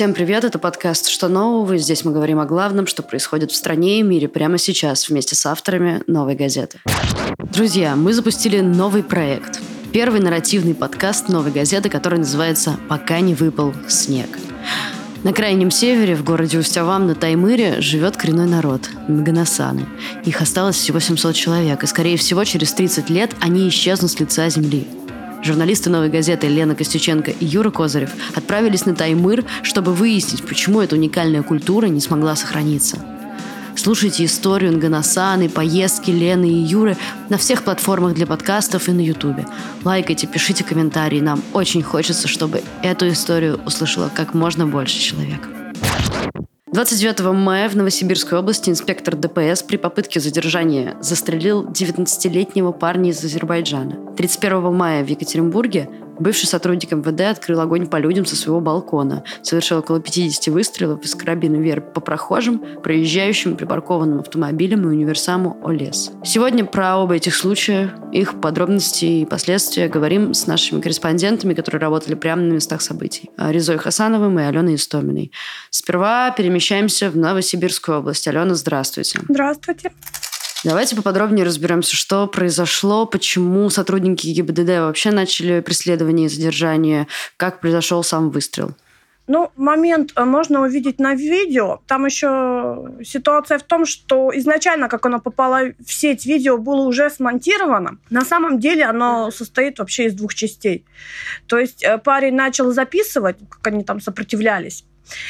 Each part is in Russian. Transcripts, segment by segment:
Всем привет, это подкаст «Что нового?». Здесь мы говорим о главном, что происходит в стране и мире прямо сейчас вместе с авторами «Новой газеты». Друзья, мы запустили новый проект. Первый нарративный подкаст «Новой газеты», который называется «Пока не выпал снег». На крайнем севере, в городе Устявам на Таймыре, живет коренной народ – Нганасаны. Их осталось всего 700 человек, и, скорее всего, через 30 лет они исчезнут с лица земли – Журналисты «Новой газеты» Лена Костюченко и Юра Козырев отправились на Таймыр, чтобы выяснить, почему эта уникальная культура не смогла сохраниться. Слушайте историю Нганасаны, поездки Лены и Юры на всех платформах для подкастов и на Ютубе. Лайкайте, пишите комментарии. Нам очень хочется, чтобы эту историю услышало как можно больше человек. 29 мая в Новосибирской области инспектор ДПС при попытке задержания застрелил 19-летнего парня из Азербайджана. 31 мая в Екатеринбурге Бывший сотрудник МВД открыл огонь по людям со своего балкона, совершил около 50 выстрелов из карабина вверх по прохожим, проезжающим припаркованным автомобилем и универсаму ОЛЕС. Сегодня про оба этих случая, их подробности и последствия говорим с нашими корреспондентами, которые работали прямо на местах событий. Резой Хасановым и Аленой Истоминой. Сперва перемещаемся в Новосибирскую область. Алена, здравствуйте. Здравствуйте. Давайте поподробнее разберемся, что произошло, почему сотрудники ГИБДД вообще начали преследование и задержание, как произошел сам выстрел. Ну, момент э, можно увидеть на видео. Там еще ситуация в том, что изначально, как оно попало в сеть, видео было уже смонтировано. На самом деле оно состоит вообще из двух частей. То есть э, парень начал записывать, как они там сопротивлялись.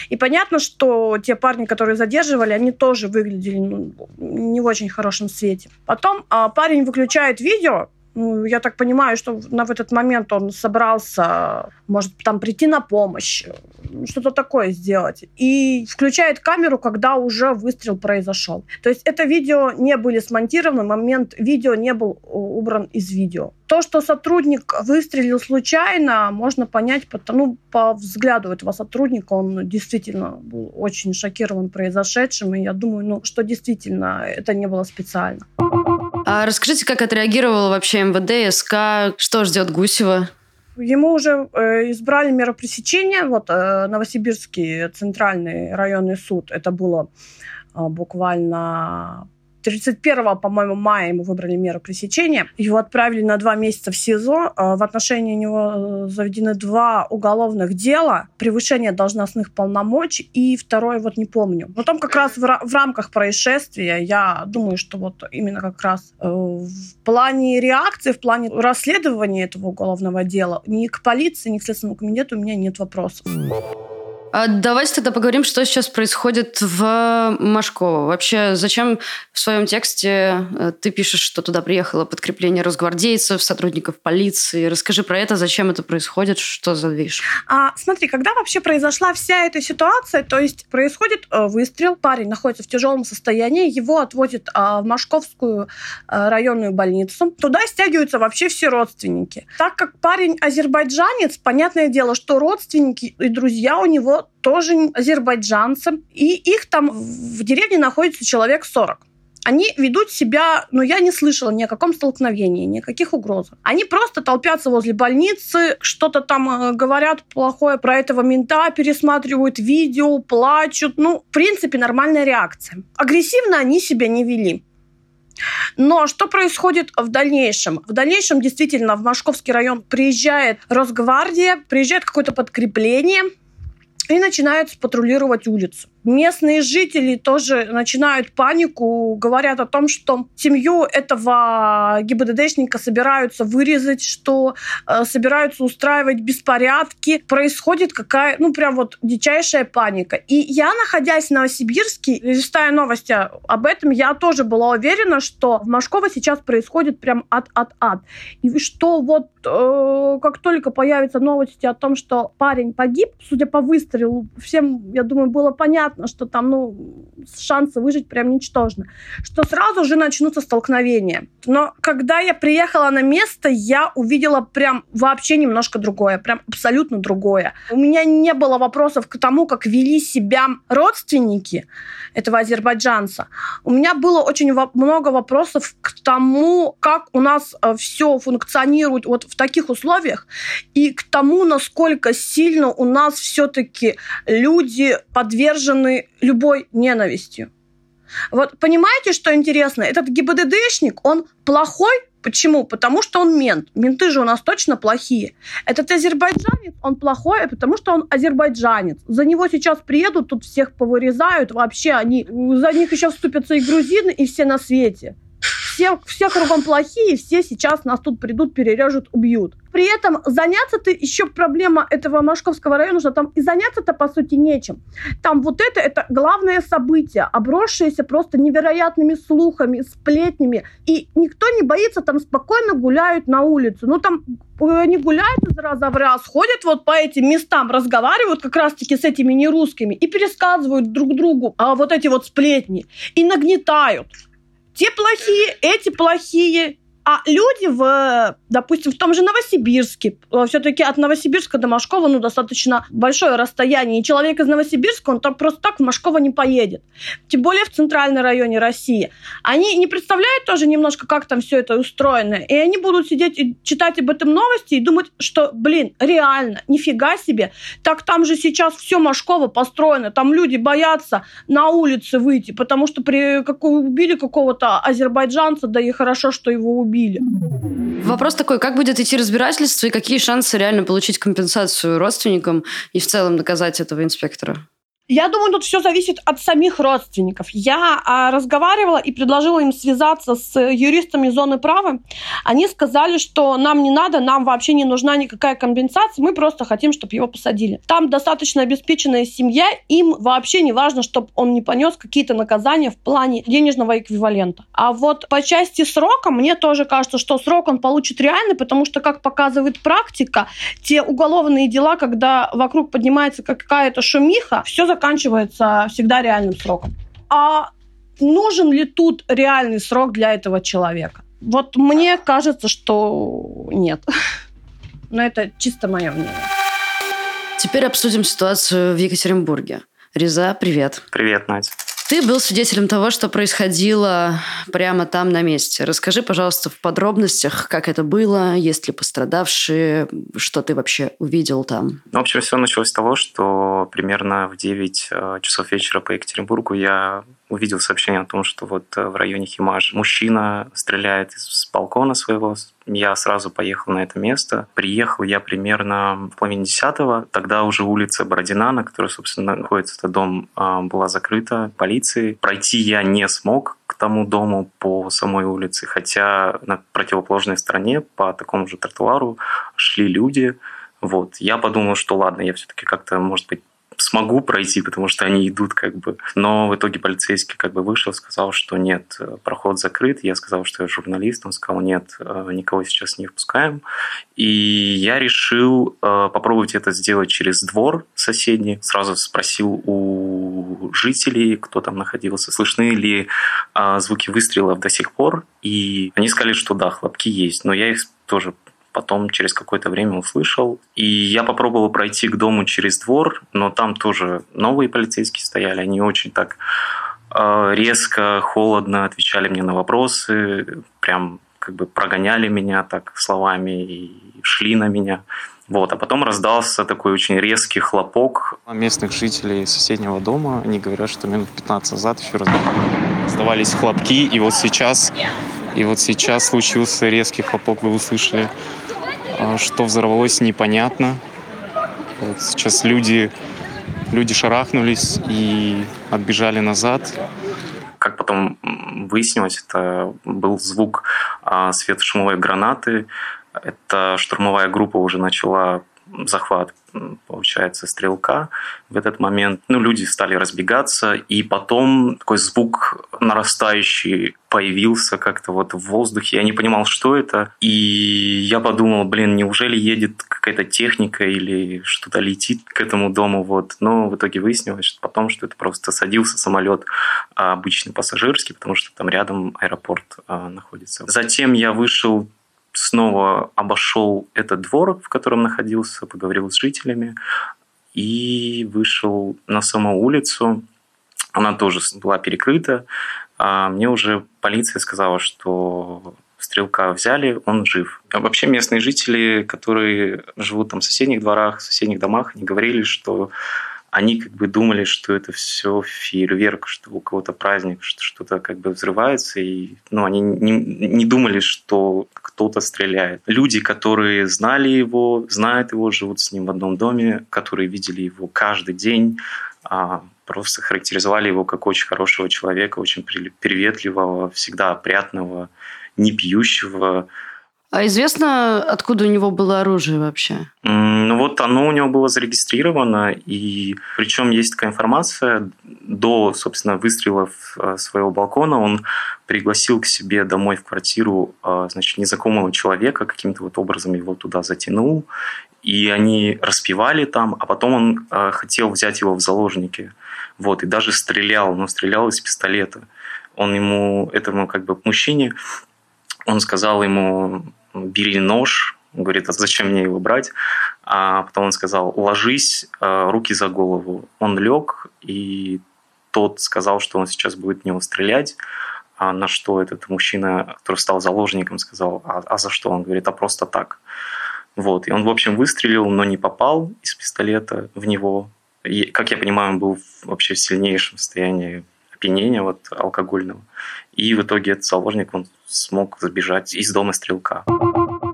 И понятно, что те парни, которые задерживали, они тоже выглядели ну, не в очень хорошем свете. Потом а, парень выключает видео, ну, я так понимаю, что на, в этот момент он собрался, может, там прийти на помощь, что-то такое сделать. И включает камеру, когда уже выстрел произошел. То есть это видео не были смонтированы, момент видео не был убран из видео. То, что сотрудник выстрелил случайно, можно понять потому, ну, по взгляду этого сотрудника. Он действительно был очень шокирован произошедшим. И я думаю, ну, что действительно это не было специально. А расскажите, как отреагировала вообще МВД, СК, что ждет Гусева? Ему уже э, избрали меру пресечения. Вот э, Новосибирский центральный районный суд. Это было э, буквально 31, по-моему, мая ему выбрали меру пресечения. Его отправили на два месяца в СИЗО. А, в отношении него э, заведены два уголовных дела. Превышение должностных полномочий. И второе, вот не помню. Но там как раз в, в рамках происшествия, я думаю, что вот именно как раз э, в плане реакции, в плане расследования этого уголовного дела ни к полиции, ни к Следственному комитету у меня нет вопросов. А давайте тогда поговорим, что сейчас происходит в Машково. Вообще, зачем в своем тексте э, ты пишешь, что туда приехало подкрепление росгвардейцев, сотрудников полиции? Расскажи про это, зачем это происходит, что за движ? А, смотри, когда вообще произошла вся эта ситуация, то есть происходит э, выстрел, парень находится в тяжелом состоянии, его отводят э, в Машковскую э, районную больницу. Туда стягиваются вообще все родственники. Так как парень азербайджанец, понятное дело, что родственники и друзья у него тоже азербайджанцы. И их там в деревне находится человек 40 они ведут себя, ну, я не слышала ни о каком столкновении, ни о каких угрозах. Они просто толпятся возле больницы, что-то там э, говорят плохое про этого мента, пересматривают видео, плачут. Ну, в принципе, нормальная реакция. Агрессивно они себя не вели. Но что происходит в дальнейшем? В дальнейшем действительно в Машковский район приезжает Росгвардия, приезжает какое-то подкрепление, и начинают патрулировать улицу. Местные жители тоже начинают панику, говорят о том, что семью этого ГИБДДшника собираются вырезать, что э, собираются устраивать беспорядки. Происходит какая, ну, прям вот дичайшая паника. И я, находясь в Новосибирске, листая новости об этом, я тоже была уверена, что в Машково сейчас происходит прям ад-ад-ад. И что вот э, как только появятся новости о том, что парень погиб, судя по выстрелу, всем, я думаю, было понятно, понятно, что там, ну, шансы выжить прям ничтожны, что сразу же начнутся столкновения. Но когда я приехала на место, я увидела прям вообще немножко другое, прям абсолютно другое. У меня не было вопросов к тому, как вели себя родственники этого азербайджанца. У меня было очень много вопросов к тому, как у нас э, все функционирует вот в таких условиях, и к тому, насколько сильно у нас все-таки люди подвержены любой ненавистью. Вот понимаете, что интересно? Этот ГИБДДшник, он плохой, Почему? Потому что он мент. Менты же у нас точно плохие. Этот азербайджанец, он плохой, потому что он азербайджанец. За него сейчас приедут, тут всех повырезают. Вообще они... За них еще вступятся и грузины, и все на свете все, все кругом плохие, все сейчас нас тут придут, перережут, убьют. При этом заняться-то еще проблема этого Машковского района, что там и заняться-то по сути нечем. Там вот это, это главное событие, обросшееся просто невероятными слухами, сплетнями. И никто не боится, там спокойно гуляют на улицу. Ну там э, они гуляют из раза в раз, ходят вот по этим местам, разговаривают как раз-таки с этими нерусскими и пересказывают друг другу а вот эти вот сплетни. И нагнетают. Те плохие, эти плохие, а люди в, допустим, в том же Новосибирске, э, все-таки от Новосибирска до Машкова ну, достаточно большое расстояние, и человек из Новосибирска, он там просто так в Машково не поедет. Тем более в центральном районе России. Они не представляют тоже немножко, как там все это устроено, и они будут сидеть и читать об этом новости и думать, что, блин, реально, нифига себе, так там же сейчас все Машково построено, там люди боятся на улице выйти, потому что при, как, убили какого-то азербайджанца, да и хорошо, что его убили убили. Вопрос такой, как будет идти разбирательство и какие шансы реально получить компенсацию родственникам и в целом доказать этого инспектора? Я думаю, тут все зависит от самих родственников. Я а, разговаривала и предложила им связаться с юристами зоны права. Они сказали, что нам не надо, нам вообще не нужна никакая компенсация, мы просто хотим, чтобы его посадили. Там достаточно обеспеченная семья, им вообще не важно, чтобы он не понес какие-то наказания в плане денежного эквивалента. А вот по части срока, мне тоже кажется, что срок он получит реальный, потому что, как показывает практика, те уголовные дела, когда вокруг поднимается какая-то шумиха, все заканчивается всегда реальным сроком. А нужен ли тут реальный срок для этого человека? Вот мне кажется, что нет. Но это чисто мое мнение. Теперь обсудим ситуацию в Екатеринбурге. Реза, привет. Привет, Надя. Ты был свидетелем того, что происходило прямо там на месте. Расскажи, пожалуйста, в подробностях, как это было, есть ли пострадавшие, что ты вообще увидел там? Ну, в общем, все началось с того, что примерно в 9 э, часов вечера по Екатеринбургу я увидел сообщение о том, что вот э, в районе Химаш мужчина стреляет из балкона своего, я сразу поехал на это место. Приехал я примерно в половине десятого. Тогда уже улица Бородина, на которой, собственно, находится этот дом, а, была закрыта полицией. Пройти я не смог к тому дому по самой улице, хотя на противоположной стороне по такому же тротуару шли люди. Вот. Я подумал, что ладно, я все-таки как-то, может быть, смогу пройти, потому что они идут как бы. Но в итоге полицейский как бы вышел, сказал, что нет, проход закрыт. Я сказал, что я журналист. Он сказал, нет, э, никого сейчас не впускаем. И я решил э, попробовать это сделать через двор соседний. Сразу спросил у жителей, кто там находился, слышны ли э, звуки выстрелов до сих пор. И они сказали, что да, хлопки есть. Но я их тоже потом через какое-то время услышал. И я попробовал пройти к дому через двор, но там тоже новые полицейские стояли, они очень так э, резко, холодно отвечали мне на вопросы, прям как бы прогоняли меня так словами и шли на меня. Вот, а потом раздался такой очень резкий хлопок. Местных жителей соседнего дома, они говорят, что минут 15 назад еще раздавались хлопки, и вот сейчас, и вот сейчас случился резкий хлопок, вы услышали. А что взорвалось, непонятно. Вот сейчас люди, люди шарахнулись и отбежали назад. Как потом выяснилось, это был звук а, светошумовой гранаты. Это штурмовая группа уже начала захват, получается, стрелка в этот момент. Ну, люди стали разбегаться, и потом такой звук нарастающий появился как-то вот в воздухе. Я не понимал, что это. И я подумал, блин, неужели едет какая-то техника или что-то летит к этому дому? Вот. Но в итоге выяснилось что потом, что это просто садился самолет а, обычный пассажирский, потому что там рядом аэропорт а, находится. Затем я вышел снова обошел этот двор, в котором находился, поговорил с жителями и вышел на саму улицу. Она тоже была перекрыта. А мне уже полиция сказала, что стрелка взяли, он жив. А вообще местные жители, которые живут там в соседних дворах, в соседних домах, они говорили, что они как бы думали, что это все фейерверк, что у кого-то праздник, что что-то как бы взрывается, и ну, они не, не думали, что кто-то стреляет. Люди, которые знали его, знают его, живут с ним в одном доме, которые видели его каждый день, а, просто характеризовали его как очень хорошего человека, очень приветливого, всегда опрятного, не пьющего, а известно, откуда у него было оружие вообще? Ну вот оно у него было зарегистрировано, и причем есть такая информация, до, собственно, выстрелов э, своего балкона он пригласил к себе домой в квартиру, э, значит, незнакомого человека, каким-то вот образом его туда затянул, и они распевали там, а потом он э, хотел взять его в заложники, вот, и даже стрелял, но стрелял из пистолета. Он ему, этому как бы мужчине, он сказал ему, бери нож, говорит, а зачем мне его брать? А потом он сказал, ложись, э, руки за голову. Он лег, и тот сказал, что он сейчас будет в него стрелять. А на что этот мужчина, который стал заложником, сказал, а, а за что? Он говорит, а просто так. Вот. И он, в общем, выстрелил, но не попал из пистолета в него. И, как я понимаю, он был вообще в сильнейшем состоянии опьянения вот, алкогольного. И в итоге этот заложник, он смог забежать из дома стрелка.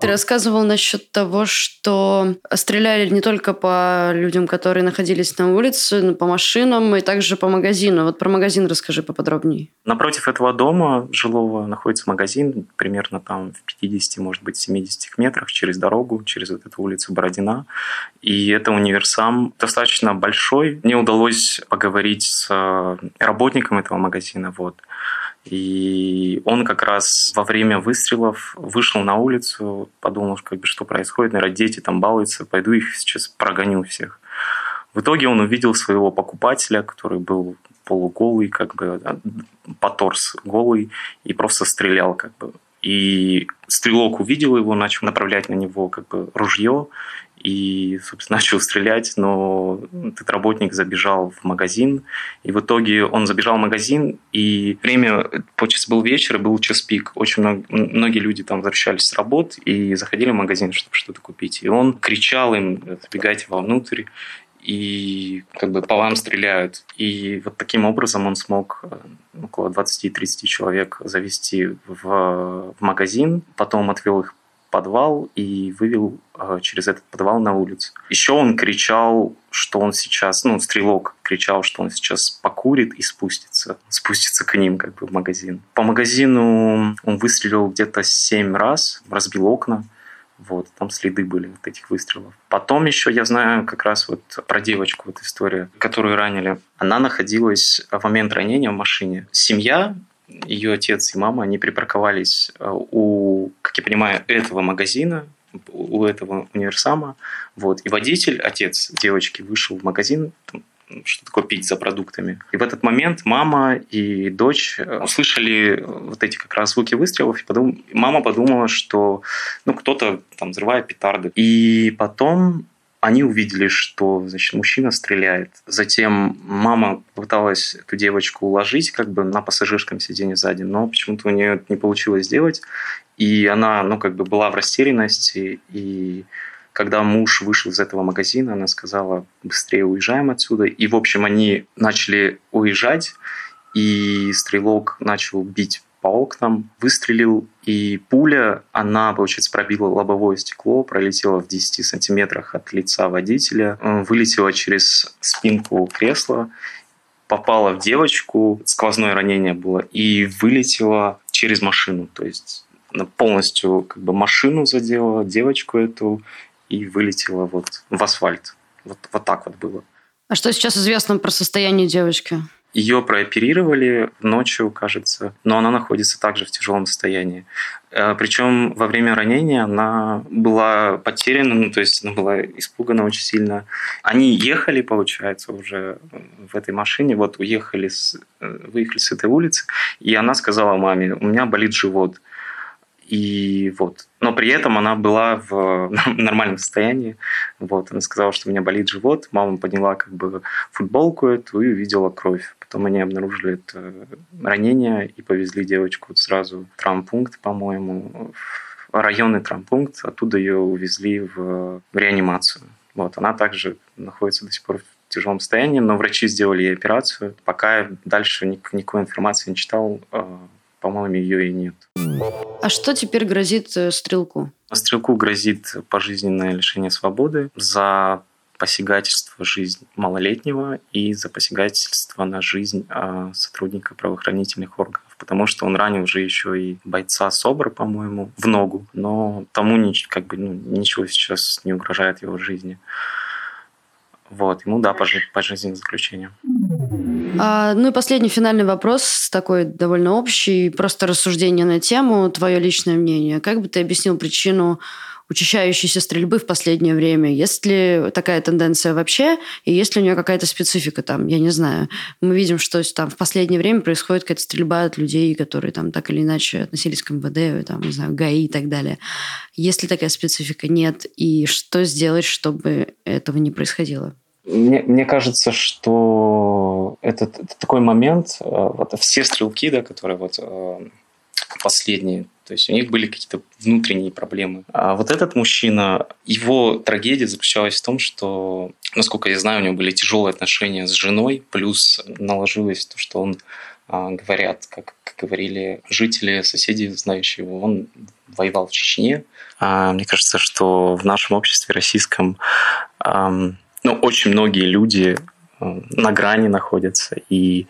Ты рассказывал насчет того, что стреляли не только по людям, которые находились на улице, но по машинам и также по магазину. Вот про магазин расскажи поподробнее. Напротив этого дома жилого находится магазин, примерно там в 50, может быть, 70 метрах через дорогу, через вот эту улицу Бородина. И это универсам достаточно большой. Мне удалось поговорить с работником этого магазина. Вот. И он как раз во время выстрелов вышел на улицу, подумал, как бы, что происходит, наверное, дети там балуются, пойду их сейчас прогоню всех. В итоге он увидел своего покупателя, который был полуголый, как бы по торс голый, и просто стрелял как бы. И стрелок увидел его, начал направлять на него как бы ружье, и, собственно, начал стрелять, но этот работник забежал в магазин, и в итоге он забежал в магазин, и время, получается, был вечер, был час пик, очень много, многие люди там возвращались с работ и заходили в магазин, чтобы что-то купить, и он кричал им, забегайте вовнутрь, и как бы по вам стреляют. И вот таким образом он смог э, около 20-30 человек завести в, в магазин, потом отвел их подвал и вывел э, через этот подвал на улицу. Еще он кричал, что он сейчас, ну, стрелок кричал, что он сейчас покурит и спустится, спустится к ним как бы в магазин. По магазину он выстрелил где-то семь раз, разбил окна, вот, там следы были от этих выстрелов. Потом еще я знаю как раз вот про девочку, вот история, которую ранили. Она находилась в момент ранения в машине. Семья ее отец и мама, они припарковались э, у, как я понимаю, этого магазина, у этого универсама. Вот. И водитель, отец девочки, вышел в магазин, что-то купить за продуктами. И в этот момент мама и дочь э, услышали вот эти как раз звуки выстрелов, и подум... мама подумала, что ну, кто-то там взрывает петарды. И потом они увидели, что значит, мужчина стреляет. Затем мама пыталась эту девочку уложить как бы на пассажирском сиденье сзади, но почему-то у нее это не получилось сделать. И она ну, как бы была в растерянности. И когда муж вышел из этого магазина, она сказала, быстрее уезжаем отсюда. И, в общем, они начали уезжать, и стрелок начал бить по окнам, выстрелил, и пуля, она, получается, пробила лобовое стекло, пролетела в 10 сантиметрах от лица водителя, э, вылетела через спинку кресла, попала в девочку, сквозное ранение было, и вылетела через машину. То есть полностью как бы машину задела, девочку эту, и вылетела вот в асфальт. Вот, вот так вот было. А что сейчас известно про состояние девочки? Ее прооперировали ночью, кажется, но она находится также в тяжелом состоянии. Э, Причем во время ранения она была потеряна, ну, то есть она была испугана очень сильно. Они ехали, получается, уже в этой машине, вот уехали, с, э, выехали с этой улицы, и она сказала маме, у меня болит живот. И вот. Но при этом она была в нормальном состоянии. Вот. Она сказала, что у меня болит живот. Мама подняла как бы футболку эту и увидела кровь. Потом они обнаружили это ранение и повезли девочку сразу в травмпункт, по-моему, в районный травмпункт. Оттуда ее увезли в, реанимацию. Вот. Она также находится до сих пор в тяжелом состоянии, но врачи сделали ей операцию. Пока дальше никакой информации не читал, а, по-моему, ее и нет. А что теперь грозит э, стрелку? Стрелку грозит пожизненное лишение свободы за посягательство жизнь малолетнего и за посягательство на жизнь а, сотрудника правоохранительных органов, потому что он ранил уже еще и бойца СОБРа, по-моему, в ногу, но тому как бы, ну, ничего сейчас не угрожает его жизни. Вот, ему, да, пожизненное заключение. А, ну и последний финальный вопрос, такой довольно общий, просто рассуждение на тему, твое личное мнение. Как бы ты объяснил причину учащающейся стрельбы в последнее время? Есть ли такая тенденция вообще? И есть ли у нее какая-то специфика там? Я не знаю. Мы видим, что там в последнее время происходит какая-то стрельба от людей, которые там так или иначе относились к МВД, там, не знаю, ГАИ и так далее. Есть ли такая специфика? Нет. И что сделать, чтобы этого не происходило? Мне, мне кажется, что этот, это такой момент, э, вот все стрелки, да, которые вот э, последние, то есть у них были какие-то внутренние проблемы. А вот этот мужчина, его трагедия заключалась в том, что, насколько я знаю, у него были тяжелые отношения с женой, плюс наложилось то, что он а, говорят, как, как говорили жители, соседи, знающие его, он воевал в Чечне. А, мне кажется, что в нашем обществе российском ну, очень многие люди на грани находятся и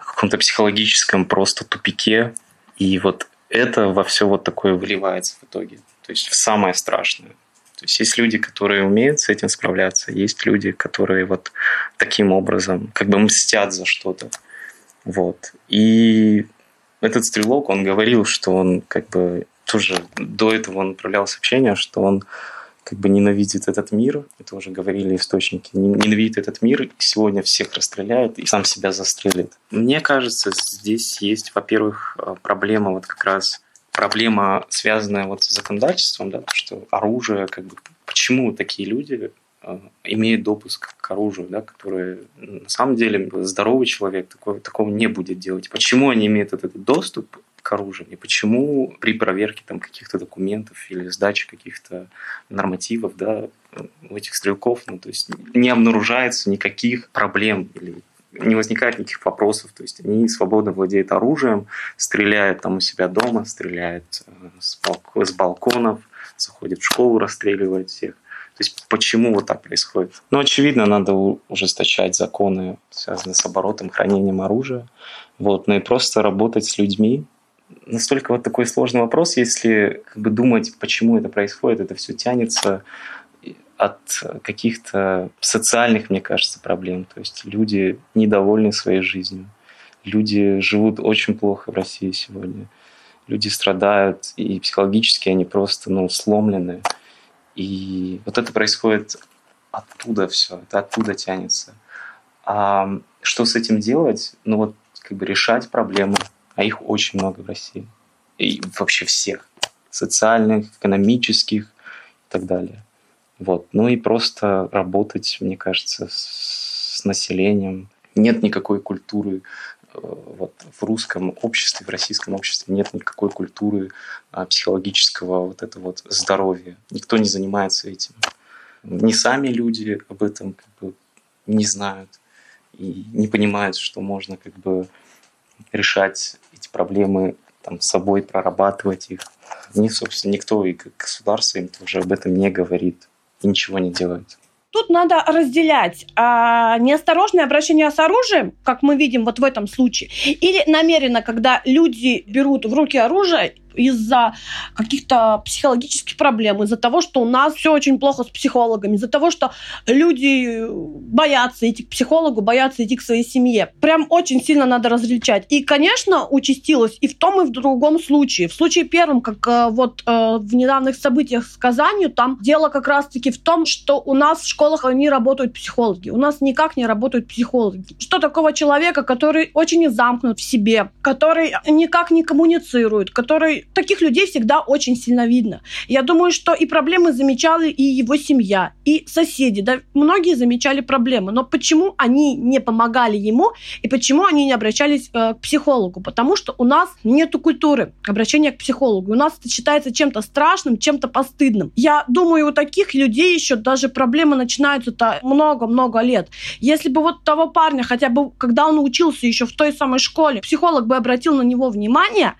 в каком-то психологическом просто тупике. И вот это во все вот такое выливается в итоге. То есть в самое страшное. То есть есть люди, которые умеют с этим справляться, есть люди, которые вот таким образом как бы мстят за что-то. Вот. И этот стрелок, он говорил, что он как бы тоже до этого он отправлял сообщение, что он как бы ненавидит этот мир, это уже говорили источники, ненавидит этот мир, сегодня всех расстреляет и сам себя застрелит. Мне кажется, здесь есть, во-первых, э, проблема вот как раз проблема, связанная вот с законодательством, да, что оружие, как бы, почему такие люди э, имеют допуск к оружию, да, которые на самом деле здоровый человек такого, такого не будет делать. Почему они имеют этот доступ? К оружию. И почему при проверке там, каких-то документов или сдаче каких-то нормативов да, у этих стрелков ну, то есть не обнаружается никаких проблем или не возникает никаких вопросов. То есть они свободно владеют оружием, стреляют там у себя дома, стреляют э, с, балк- с балконов, заходят в школу, расстреливают всех. То есть почему вот так происходит? Ну, очевидно, надо ужесточать законы, связанные с оборотом, хранением оружия. Вот, ну и просто работать с людьми, настолько вот такой сложный вопрос, если как бы думать, почему это происходит, это все тянется от каких-то социальных, мне кажется, проблем. То есть люди недовольны своей жизнью. Люди живут очень плохо в России сегодня. Люди страдают, и психологически они просто ну, сломлены. И вот это происходит оттуда все, это оттуда тянется. А что с этим делать? Ну вот как бы решать проблемы, а их очень много в России. И вообще всех. Социальных, экономических и так далее. Вот. Ну и просто работать, мне кажется, с населением. Нет никакой культуры э, вот, в русском обществе, в российском обществе нет никакой культуры а, психологического вот этого вот здоровья. Никто не занимается этим. Не сами люди об этом как бы не знают и не понимают, что можно как бы решать эти проблемы там, собой, прорабатывать их. Ни, собственно, никто и государство им тоже об этом не говорит и ничего не делает. Тут надо разделять а, неосторожное обращение с оружием, как мы видим вот в этом случае, или намеренно, когда люди берут в руки оружие из-за каких-то психологических проблем, из-за того, что у нас все очень плохо с психологами, из-за того, что люди боятся идти к психологу, боятся идти к своей семье. Прям очень сильно надо различать. И, конечно, участилось и в том, и в другом случае. В случае первом, как э, вот э, в недавних событиях с Казанью, там дело как раз-таки в том, что у нас в школах не работают психологи. У нас никак не работают психологи. Что такого человека, который очень замкнут в себе, который никак не коммуницирует, который... Таких людей всегда очень сильно видно. Я думаю, что и проблемы замечали и его семья, и соседи. Да, многие замечали проблемы. Но почему они не помогали ему и почему они не обращались э, к психологу? Потому что у нас нету культуры обращения к психологу. У нас это считается чем-то страшным, чем-то постыдным. Я думаю, у таких людей еще даже проблемы начинаются-то много-много лет. Если бы вот того парня, хотя бы когда он учился еще в той самой школе, психолог бы обратил на него внимание,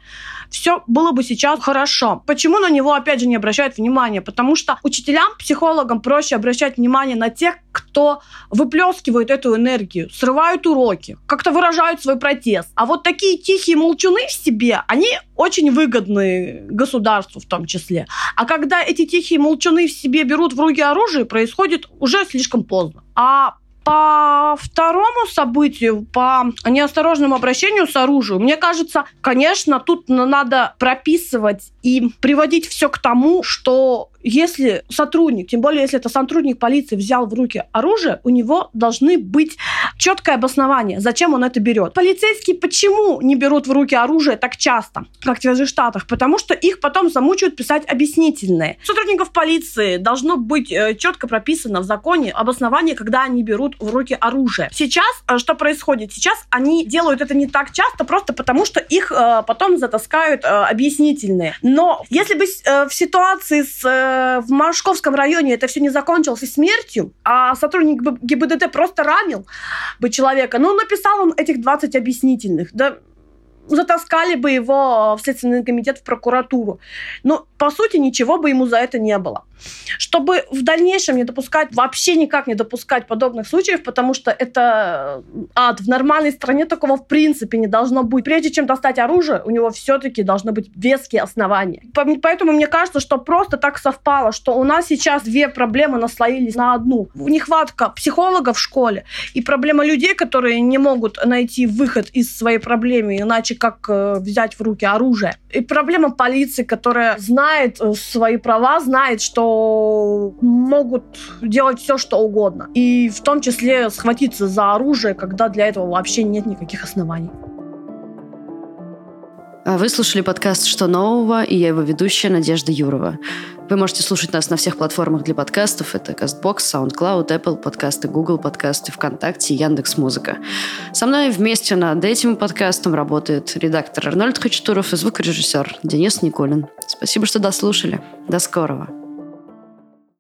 все было бы сейчас хорошо. Почему на него, опять же, не обращают внимания? Потому что учителям, психологам проще обращать внимание на тех, кто выплескивает эту энергию, срывают уроки, как-то выражают свой протест. А вот такие тихие молчуны в себе, они очень выгодны государству в том числе. А когда эти тихие молчуны в себе берут в руки оружие, происходит уже слишком поздно. А по второму событию, по неосторожному обращению с оружием, мне кажется, конечно, тут надо прописывать и приводить все к тому, что если сотрудник, тем более если это сотрудник полиции взял в руки оружие, у него должны быть четкое обоснование, зачем он это берет. Полицейские почему не берут в руки оружие так часто, как в тех же Штатах? Потому что их потом замучают писать объяснительные. Сотрудников полиции должно быть э, четко прописано в законе обоснование, когда они берут в руки оружие. Сейчас э, что происходит? Сейчас они делают это не так часто, просто потому что их э, потом затаскают объяснительные. Но если бы в ситуации с в Московском районе это все не закончилось смертью, а сотрудник ГИБДД просто ранил бы человека, ну, написал он этих 20 объяснительных, да, затаскали бы его в Следственный комитет, в прокуратуру. Но, по сути, ничего бы ему за это не было. Чтобы в дальнейшем не допускать, вообще никак не допускать подобных случаев, потому что это ад. В нормальной стране такого в принципе не должно быть. Прежде чем достать оружие, у него все-таки должны быть веские основания. Поэтому мне кажется, что просто так совпало, что у нас сейчас две проблемы наслоились на одну. Нехватка психолога в школе и проблема людей, которые не могут найти выход из своей проблемы, иначе как э, взять в руки оружие. И проблема полиции, которая знает э, свои права, знает, что могут делать все, что угодно. И в том числе схватиться за оружие, когда для этого вообще нет никаких оснований. А вы слушали подкаст «Что нового?» и я его ведущая Надежда Юрова. Вы можете слушать нас на всех платформах для подкастов. Это CastBox, SoundCloud, Apple подкасты, Google подкасты, ВКонтакте, Яндекс Музыка. Со мной вместе над этим подкастом работает редактор Арнольд Хачатуров и звукорежиссер Денис Николин. Спасибо, что дослушали. До скорого.